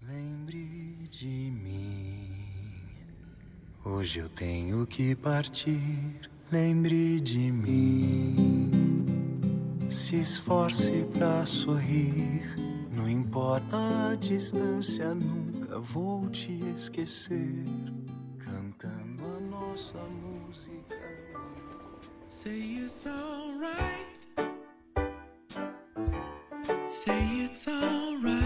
Lembre de mim. Hoje eu tenho que partir. Lembre de mim. Se esforce pra sorrir. Não importa a distância, nunca vou te esquecer. Nossa música. Uh, say it's alright. Say it's alright.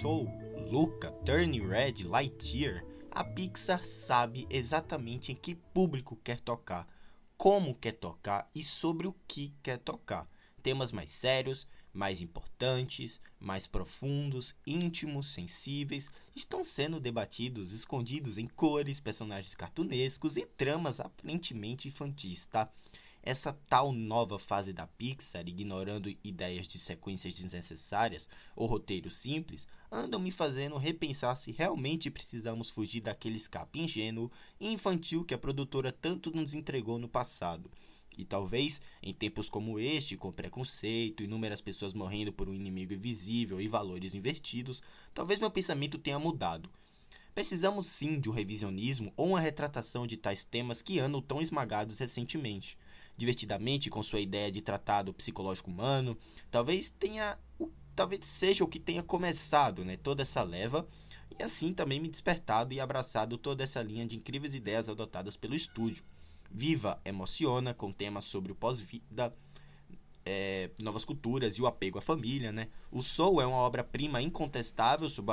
Soul, Luca, Turning Red, Lightyear, a Pixar sabe exatamente em que público quer tocar, como quer tocar e sobre o que quer tocar. Temas mais sérios, mais importantes, mais profundos, íntimos, sensíveis, estão sendo debatidos escondidos em cores, personagens cartunescos e tramas aparentemente infantis, tá? Essa tal nova fase da Pixar, ignorando ideias de sequências desnecessárias ou roteiros simples, andam me fazendo repensar se realmente precisamos fugir daquele escape ingênuo e infantil que a produtora tanto nos entregou no passado. E talvez, em tempos como este, com preconceito, inúmeras pessoas morrendo por um inimigo invisível e valores invertidos, talvez meu pensamento tenha mudado. Precisamos sim de um revisionismo ou uma retratação de tais temas que andam tão esmagados recentemente divertidamente com sua ideia de tratado psicológico humano, talvez tenha talvez seja o que tenha começado, né, toda essa leva e assim também me despertado e abraçado toda essa linha de incríveis ideias adotadas pelo estúdio. Viva emociona com temas sobre o pós-vida, é, novas culturas e o apego à família, né? O Soul é uma obra-prima incontestável sobre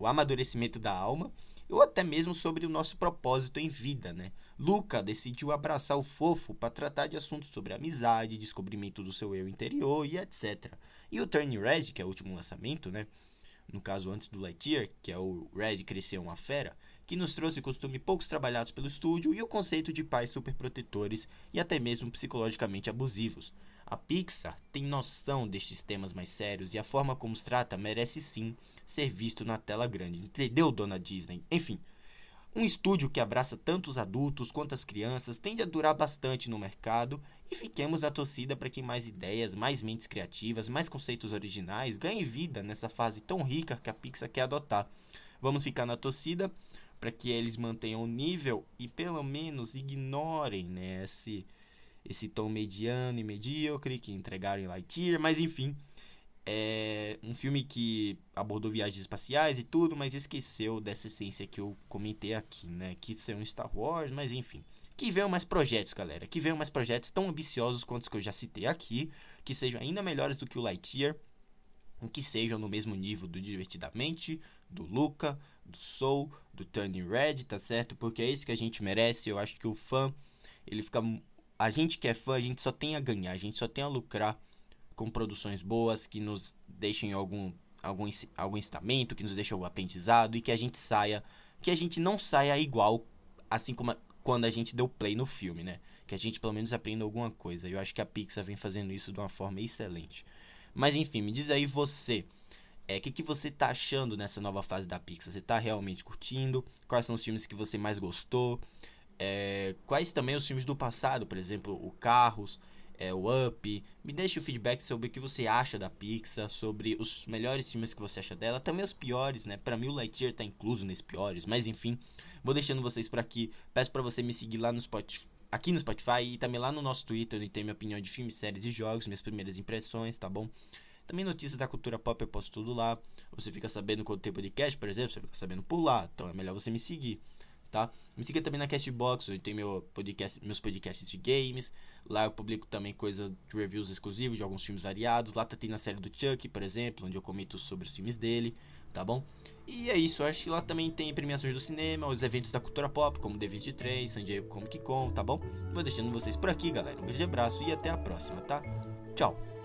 o amadurecimento da alma ou até mesmo sobre o nosso propósito em vida, né? Luca decidiu abraçar o fofo para tratar de assuntos sobre amizade, descobrimento do seu eu interior e etc. E o Turning Red, que é o último lançamento, né? No caso antes do Lightyear, que é o Red Cresceu uma Fera, que nos trouxe costumes poucos trabalhados pelo estúdio e o conceito de pais superprotetores e até mesmo psicologicamente abusivos. A Pixar tem noção destes temas mais sérios e a forma como os trata merece sim ser visto na tela grande. Entendeu, dona Disney? Enfim, um estúdio que abraça tanto os adultos quanto as crianças tende a durar bastante no mercado e fiquemos na torcida para que mais ideias, mais mentes criativas, mais conceitos originais ganhem vida nessa fase tão rica que a Pixar quer adotar. Vamos ficar na torcida para que eles mantenham o nível e pelo menos ignorem né, esse, esse tom mediano e medíocre que entregaram em Lightyear, mas enfim, é um filme que abordou viagens espaciais e tudo, mas esqueceu dessa essência que eu comentei aqui, né? Que ser um Star Wars, mas enfim. Que venham mais projetos, galera. Que venham mais projetos tão ambiciosos quanto os que eu já citei aqui. Que sejam ainda melhores do que o Lightyear. Que sejam no mesmo nível do Divertidamente, do Luca, do Soul, do Turning Red, tá certo? Porque é isso que a gente merece. Eu acho que o fã, ele fica. A gente que é fã, a gente só tem a ganhar, a gente só tem a lucrar com produções boas que nos deixem algum algum algum ensinamento, que nos deixem algum aprendizado e que a gente saia, que a gente não saia igual assim como a- quando a gente deu play no filme, né? Que a gente pelo menos aprenda alguma coisa. Eu acho que a Pixar vem fazendo isso de uma forma excelente. Mas enfim, me diz aí você, é, o que, que você tá achando nessa nova fase da Pixar? Você tá realmente curtindo? Quais são os filmes que você mais gostou? É, quais também os filmes do passado, por exemplo, o Carros, é, o Up. Me deixe o feedback sobre o que você acha da Pixar, sobre os melhores filmes que você acha dela, também os piores, né? Pra mim o Lightyear tá incluso nesses piores, mas enfim, vou deixando vocês por aqui. Peço pra você me seguir lá no Spotify, aqui no Spotify e também lá no nosso Twitter, onde tem minha opinião de filmes, séries e jogos, minhas primeiras impressões, tá bom? Também notícias da cultura pop eu posto tudo lá. Você fica sabendo quando tem podcast, por exemplo, você fica sabendo por lá, então é melhor você me seguir. Tá? Me siga também na Castbox, eu tenho meu podcast, meus podcasts de games. Lá eu publico também coisa de reviews exclusivos de alguns filmes variados. Lá tá tem a série do Chuck, por exemplo, onde eu comento sobre os filmes dele, tá bom? E é isso, eu acho que lá também tem premiações do cinema, os eventos da cultura pop, como D23, San Diego Comic Con, tá bom? Vou deixando vocês por aqui, galera. Um grande abraço e até a próxima, tá? Tchau!